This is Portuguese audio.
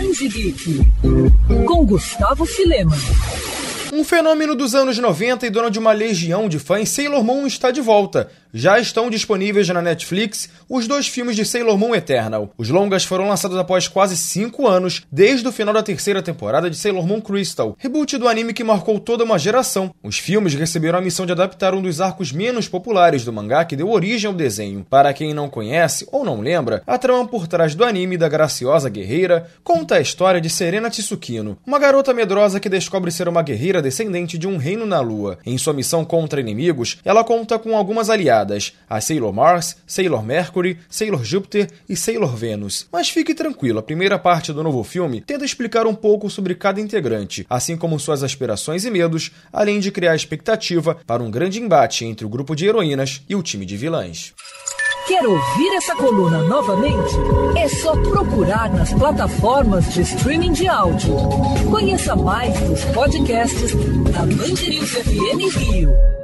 Geek, com Gustavo Filema. Um fenômeno dos anos 90 e dono de uma legião de fãs, Sailor Moon está de volta. Já estão disponíveis na Netflix os dois filmes de Sailor Moon Eternal. Os longas foram lançados após quase cinco anos, desde o final da terceira temporada de Sailor Moon Crystal, reboot do anime que marcou toda uma geração. Os filmes receberam a missão de adaptar um dos arcos menos populares do mangá que deu origem ao desenho. Para quem não conhece ou não lembra, a trama por trás do anime da graciosa guerreira conta a história de Serena Tsukino, uma garota medrosa que descobre ser uma guerreira descendente de um reino na Lua. Em sua missão contra inimigos, ela conta com algumas aliadas, a Sailor Mars, Sailor Mercury, Sailor Júpiter e Sailor Venus. Mas fique tranquilo, a primeira parte do novo filme tenta explicar um pouco sobre cada integrante, assim como suas aspirações e medos, além de criar expectativa para um grande embate entre o grupo de heroínas e o time de vilãs. Quer ouvir essa coluna novamente? É só procurar nas plataformas de streaming de áudio. Conheça mais dos podcasts da Band FM Rio.